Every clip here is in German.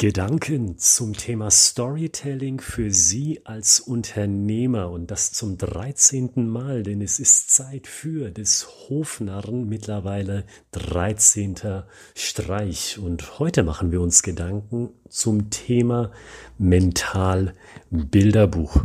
Gedanken zum Thema Storytelling für Sie als Unternehmer und das zum 13. Mal, denn es ist Zeit für des Hofnarren mittlerweile 13. Streich und heute machen wir uns Gedanken zum Thema Mental-Bilderbuch.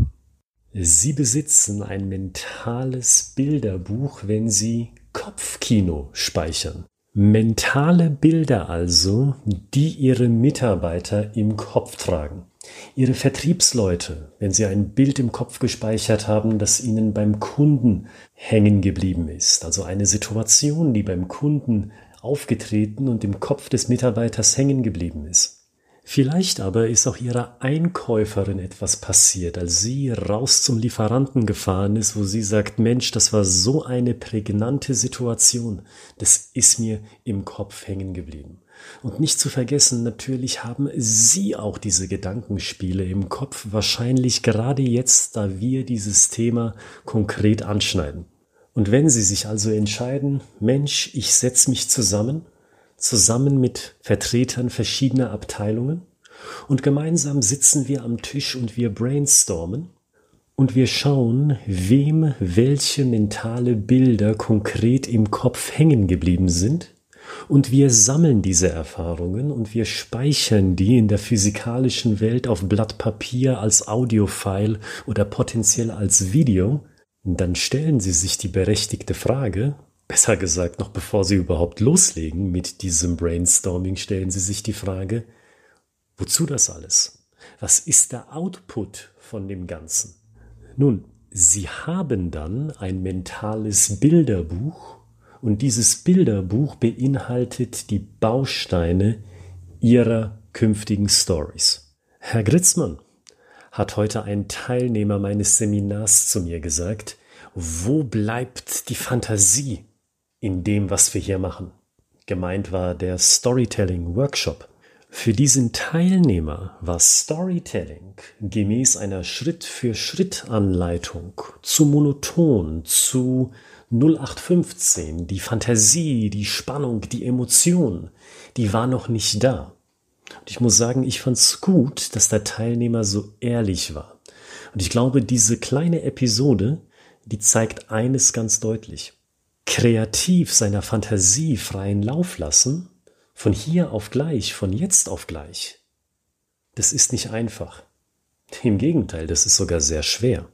Sie besitzen ein mentales Bilderbuch, wenn Sie Kopfkino speichern. Mentale Bilder also, die Ihre Mitarbeiter im Kopf tragen. Ihre Vertriebsleute, wenn sie ein Bild im Kopf gespeichert haben, das Ihnen beim Kunden hängen geblieben ist. Also eine Situation, die beim Kunden aufgetreten und im Kopf des Mitarbeiters hängen geblieben ist. Vielleicht aber ist auch ihrer Einkäuferin etwas passiert, als sie raus zum Lieferanten gefahren ist, wo sie sagt, Mensch, das war so eine prägnante Situation, das ist mir im Kopf hängen geblieben. Und nicht zu vergessen, natürlich haben Sie auch diese Gedankenspiele im Kopf, wahrscheinlich gerade jetzt, da wir dieses Thema konkret anschneiden. Und wenn Sie sich also entscheiden, Mensch, ich setze mich zusammen zusammen mit Vertretern verschiedener Abteilungen. Und gemeinsam sitzen wir am Tisch und wir brainstormen. Und wir schauen, wem welche mentale Bilder konkret im Kopf hängen geblieben sind. Und wir sammeln diese Erfahrungen und wir speichern die in der physikalischen Welt auf Blatt Papier als Audiofile oder potenziell als Video, dann stellen Sie sich die berechtigte Frage, Besser gesagt, noch bevor Sie überhaupt loslegen mit diesem Brainstorming, stellen Sie sich die Frage, wozu das alles? Was ist der Output von dem Ganzen? Nun, Sie haben dann ein mentales Bilderbuch und dieses Bilderbuch beinhaltet die Bausteine Ihrer künftigen Stories. Herr Gritzmann hat heute ein Teilnehmer meines Seminars zu mir gesagt, wo bleibt die Fantasie in dem, was wir hier machen. Gemeint war der Storytelling Workshop. Für diesen Teilnehmer war Storytelling gemäß einer Schritt-für-Schritt-Anleitung zu monoton, zu 0815. Die Fantasie, die Spannung, die Emotion, die war noch nicht da. Und ich muss sagen, ich fand's gut, dass der Teilnehmer so ehrlich war. Und ich glaube, diese kleine Episode, die zeigt eines ganz deutlich kreativ seiner Fantasie freien Lauf lassen, von hier auf gleich, von jetzt auf gleich, das ist nicht einfach. Im Gegenteil, das ist sogar sehr schwer.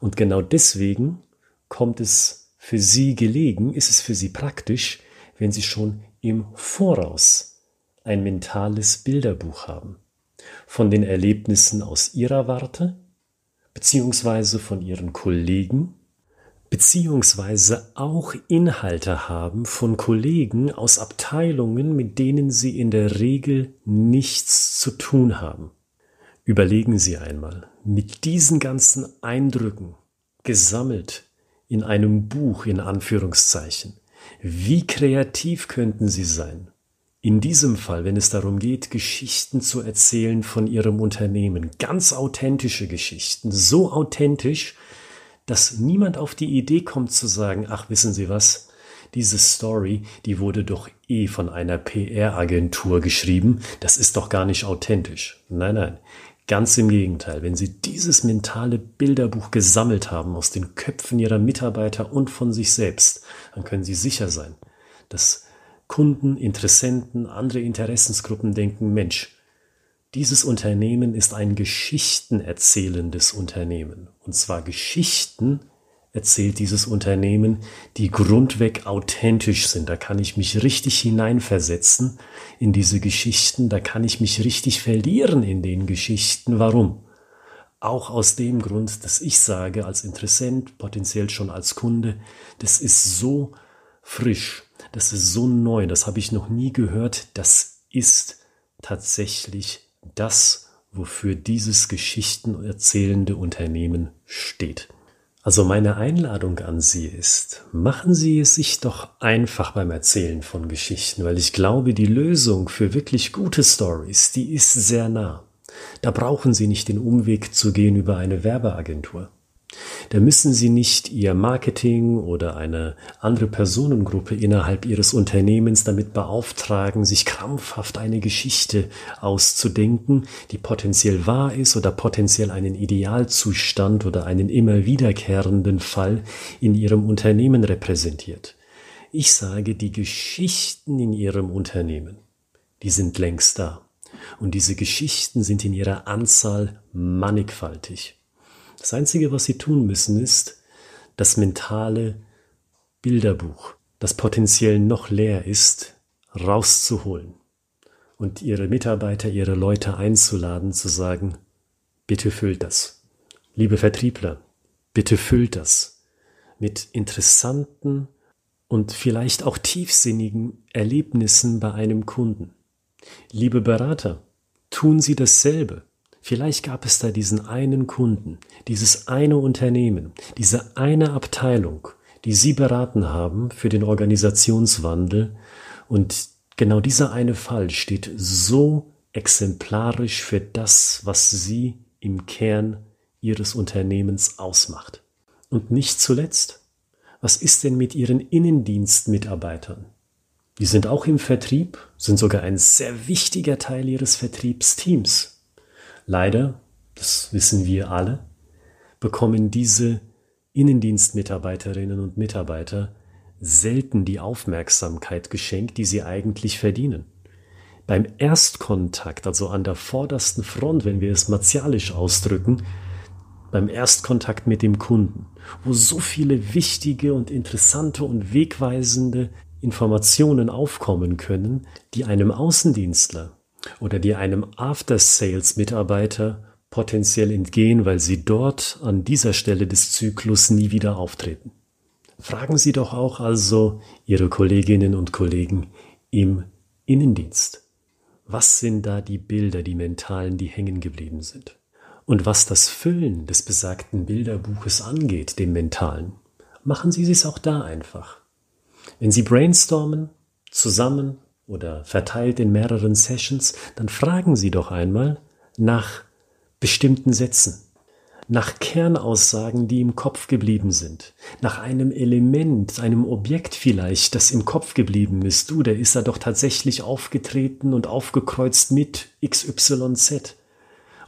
Und genau deswegen kommt es für Sie gelegen, ist es für Sie praktisch, wenn Sie schon im Voraus ein mentales Bilderbuch haben. Von den Erlebnissen aus Ihrer Warte, beziehungsweise von Ihren Kollegen, beziehungsweise auch Inhalte haben von Kollegen aus Abteilungen, mit denen Sie in der Regel nichts zu tun haben. Überlegen Sie einmal, mit diesen ganzen Eindrücken, gesammelt in einem Buch in Anführungszeichen, wie kreativ könnten Sie sein? In diesem Fall, wenn es darum geht, Geschichten zu erzählen von Ihrem Unternehmen, ganz authentische Geschichten, so authentisch, dass niemand auf die Idee kommt zu sagen, ach wissen Sie was, diese Story, die wurde doch eh von einer PR-Agentur geschrieben, das ist doch gar nicht authentisch. Nein, nein, ganz im Gegenteil. Wenn Sie dieses mentale Bilderbuch gesammelt haben aus den Köpfen Ihrer Mitarbeiter und von sich selbst, dann können Sie sicher sein, dass Kunden, Interessenten, andere Interessensgruppen denken, Mensch, dieses Unternehmen ist ein geschichtenerzählendes Unternehmen. Und zwar Geschichten erzählt dieses Unternehmen, die grundweg authentisch sind. Da kann ich mich richtig hineinversetzen in diese Geschichten. Da kann ich mich richtig verlieren in den Geschichten. Warum? Auch aus dem Grund, dass ich sage, als Interessent, potenziell schon als Kunde, das ist so frisch, das ist so neu, das habe ich noch nie gehört, das ist tatsächlich das, wofür dieses geschichtenerzählende Unternehmen steht. Also meine Einladung an Sie ist, machen Sie es sich doch einfach beim Erzählen von Geschichten, weil ich glaube, die Lösung für wirklich gute Stories, die ist sehr nah. Da brauchen Sie nicht den Umweg zu gehen über eine Werbeagentur. Da müssen Sie nicht Ihr Marketing oder eine andere Personengruppe innerhalb Ihres Unternehmens damit beauftragen, sich krampfhaft eine Geschichte auszudenken, die potenziell wahr ist oder potenziell einen Idealzustand oder einen immer wiederkehrenden Fall in Ihrem Unternehmen repräsentiert. Ich sage, die Geschichten in Ihrem Unternehmen, die sind längst da. Und diese Geschichten sind in ihrer Anzahl mannigfaltig. Das Einzige, was sie tun müssen, ist das mentale Bilderbuch, das potenziell noch leer ist, rauszuholen und ihre Mitarbeiter, ihre Leute einzuladen, zu sagen, bitte füllt das. Liebe Vertriebler, bitte füllt das mit interessanten und vielleicht auch tiefsinnigen Erlebnissen bei einem Kunden. Liebe Berater, tun Sie dasselbe. Vielleicht gab es da diesen einen Kunden, dieses eine Unternehmen, diese eine Abteilung, die Sie beraten haben für den Organisationswandel und genau dieser eine Fall steht so exemplarisch für das, was Sie im Kern Ihres Unternehmens ausmacht. Und nicht zuletzt, was ist denn mit Ihren Innendienstmitarbeitern? Die sind auch im Vertrieb, sind sogar ein sehr wichtiger Teil ihres Vertriebsteams. Leider, das wissen wir alle, bekommen diese Innendienstmitarbeiterinnen und Mitarbeiter selten die Aufmerksamkeit geschenkt, die sie eigentlich verdienen. Beim Erstkontakt, also an der vordersten Front, wenn wir es martialisch ausdrücken, beim Erstkontakt mit dem Kunden, wo so viele wichtige und interessante und wegweisende Informationen aufkommen können, die einem Außendienstler oder die einem After-Sales-Mitarbeiter potenziell entgehen, weil sie dort an dieser Stelle des Zyklus nie wieder auftreten. Fragen Sie doch auch also Ihre Kolleginnen und Kollegen im Innendienst. Was sind da die Bilder, die mentalen, die hängen geblieben sind? Und was das Füllen des besagten Bilderbuches angeht, dem mentalen, machen Sie es auch da einfach. Wenn Sie brainstormen, zusammen oder verteilt in mehreren Sessions, dann fragen Sie doch einmal nach bestimmten Sätzen, nach Kernaussagen, die im Kopf geblieben sind, nach einem Element, einem Objekt vielleicht, das im Kopf geblieben ist. Du, der ist da doch tatsächlich aufgetreten und aufgekreuzt mit XYZ.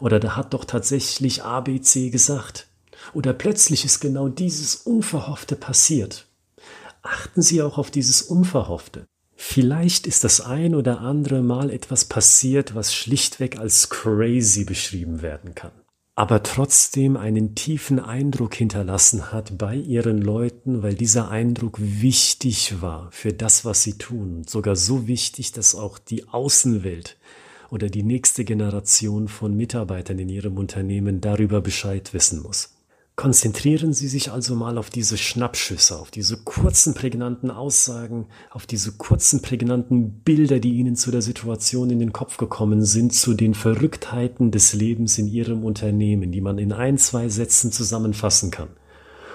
Oder der hat doch tatsächlich ABC gesagt. Oder plötzlich ist genau dieses Unverhoffte passiert achten Sie auch auf dieses Unverhoffte. Vielleicht ist das ein oder andere Mal etwas passiert, was schlichtweg als crazy beschrieben werden kann, aber trotzdem einen tiefen Eindruck hinterlassen hat bei Ihren Leuten, weil dieser Eindruck wichtig war für das, was Sie tun, sogar so wichtig, dass auch die Außenwelt oder die nächste Generation von Mitarbeitern in Ihrem Unternehmen darüber Bescheid wissen muss. Konzentrieren Sie sich also mal auf diese Schnappschüsse, auf diese kurzen, prägnanten Aussagen, auf diese kurzen, prägnanten Bilder, die Ihnen zu der Situation in den Kopf gekommen sind, zu den Verrücktheiten des Lebens in Ihrem Unternehmen, die man in ein, zwei Sätzen zusammenfassen kann.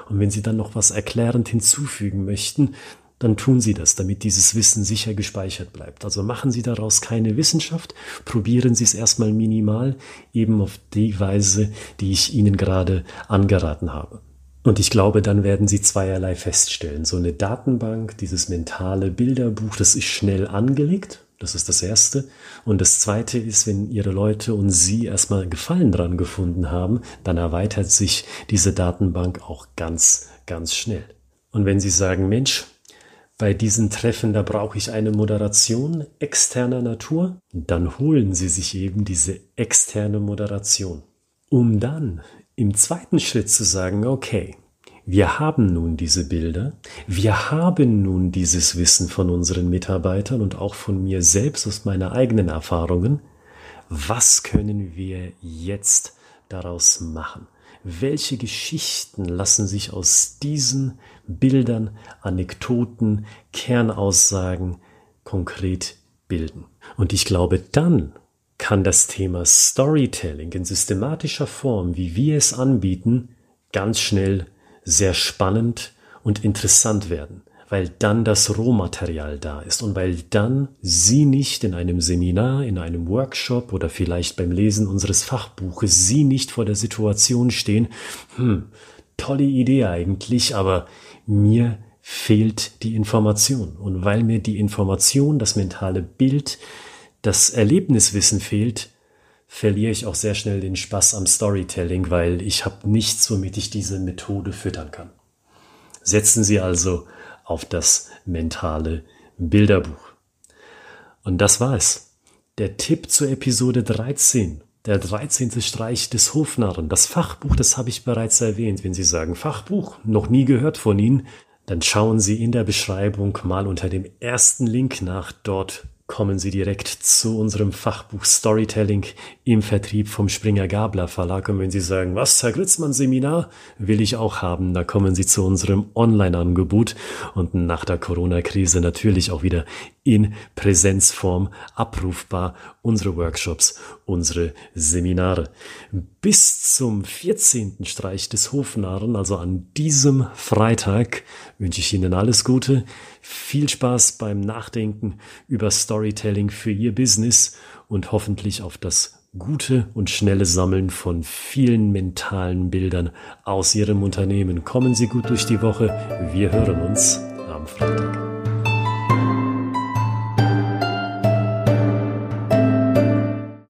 Und wenn Sie dann noch was erklärend hinzufügen möchten, dann tun Sie das, damit dieses Wissen sicher gespeichert bleibt. Also machen Sie daraus keine Wissenschaft, probieren Sie es erstmal minimal, eben auf die Weise, die ich Ihnen gerade angeraten habe. Und ich glaube, dann werden Sie zweierlei feststellen. So eine Datenbank, dieses mentale Bilderbuch, das ist schnell angelegt. Das ist das Erste. Und das Zweite ist, wenn Ihre Leute und Sie erstmal Gefallen dran gefunden haben, dann erweitert sich diese Datenbank auch ganz, ganz schnell. Und wenn Sie sagen, Mensch, bei diesen Treffen, da brauche ich eine Moderation externer Natur. Dann holen Sie sich eben diese externe Moderation, um dann im zweiten Schritt zu sagen, okay, wir haben nun diese Bilder, wir haben nun dieses Wissen von unseren Mitarbeitern und auch von mir selbst aus meiner eigenen Erfahrungen. Was können wir jetzt daraus machen? Welche Geschichten lassen sich aus diesen Bildern, Anekdoten, Kernaussagen konkret bilden. Und ich glaube, dann kann das Thema Storytelling in systematischer Form, wie wir es anbieten, ganz schnell sehr spannend und interessant werden weil dann das Rohmaterial da ist und weil dann Sie nicht in einem Seminar, in einem Workshop oder vielleicht beim Lesen unseres Fachbuches Sie nicht vor der Situation stehen, hm, tolle Idee eigentlich, aber mir fehlt die Information. Und weil mir die Information, das mentale Bild, das Erlebniswissen fehlt, verliere ich auch sehr schnell den Spaß am Storytelling, weil ich habe nichts, womit ich diese Methode füttern kann. Setzen Sie also auf das mentale Bilderbuch. Und das war es. Der Tipp zur Episode 13. Der 13. Streich des Hofnarren. Das Fachbuch, das habe ich bereits erwähnt. Wenn Sie sagen Fachbuch, noch nie gehört von Ihnen, dann schauen Sie in der Beschreibung mal unter dem ersten Link nach. Dort kommen Sie direkt zu unserem Fachbuch Storytelling im Vertrieb vom Springer Gabler Verlag. Und wenn Sie sagen, was, Herr Gritzmann Seminar will ich auch haben, da kommen Sie zu unserem Online-Angebot und nach der Corona-Krise natürlich auch wieder in Präsenzform abrufbar. Unsere Workshops, unsere Seminare. Bis zum 14. Streich des Hofnarren, also an diesem Freitag, wünsche ich Ihnen alles Gute. Viel Spaß beim Nachdenken über Storytelling für Ihr Business und hoffentlich auf das gute und schnelle Sammeln von vielen mentalen Bildern aus Ihrem Unternehmen. Kommen Sie gut durch die Woche. Wir hören uns am Freitag.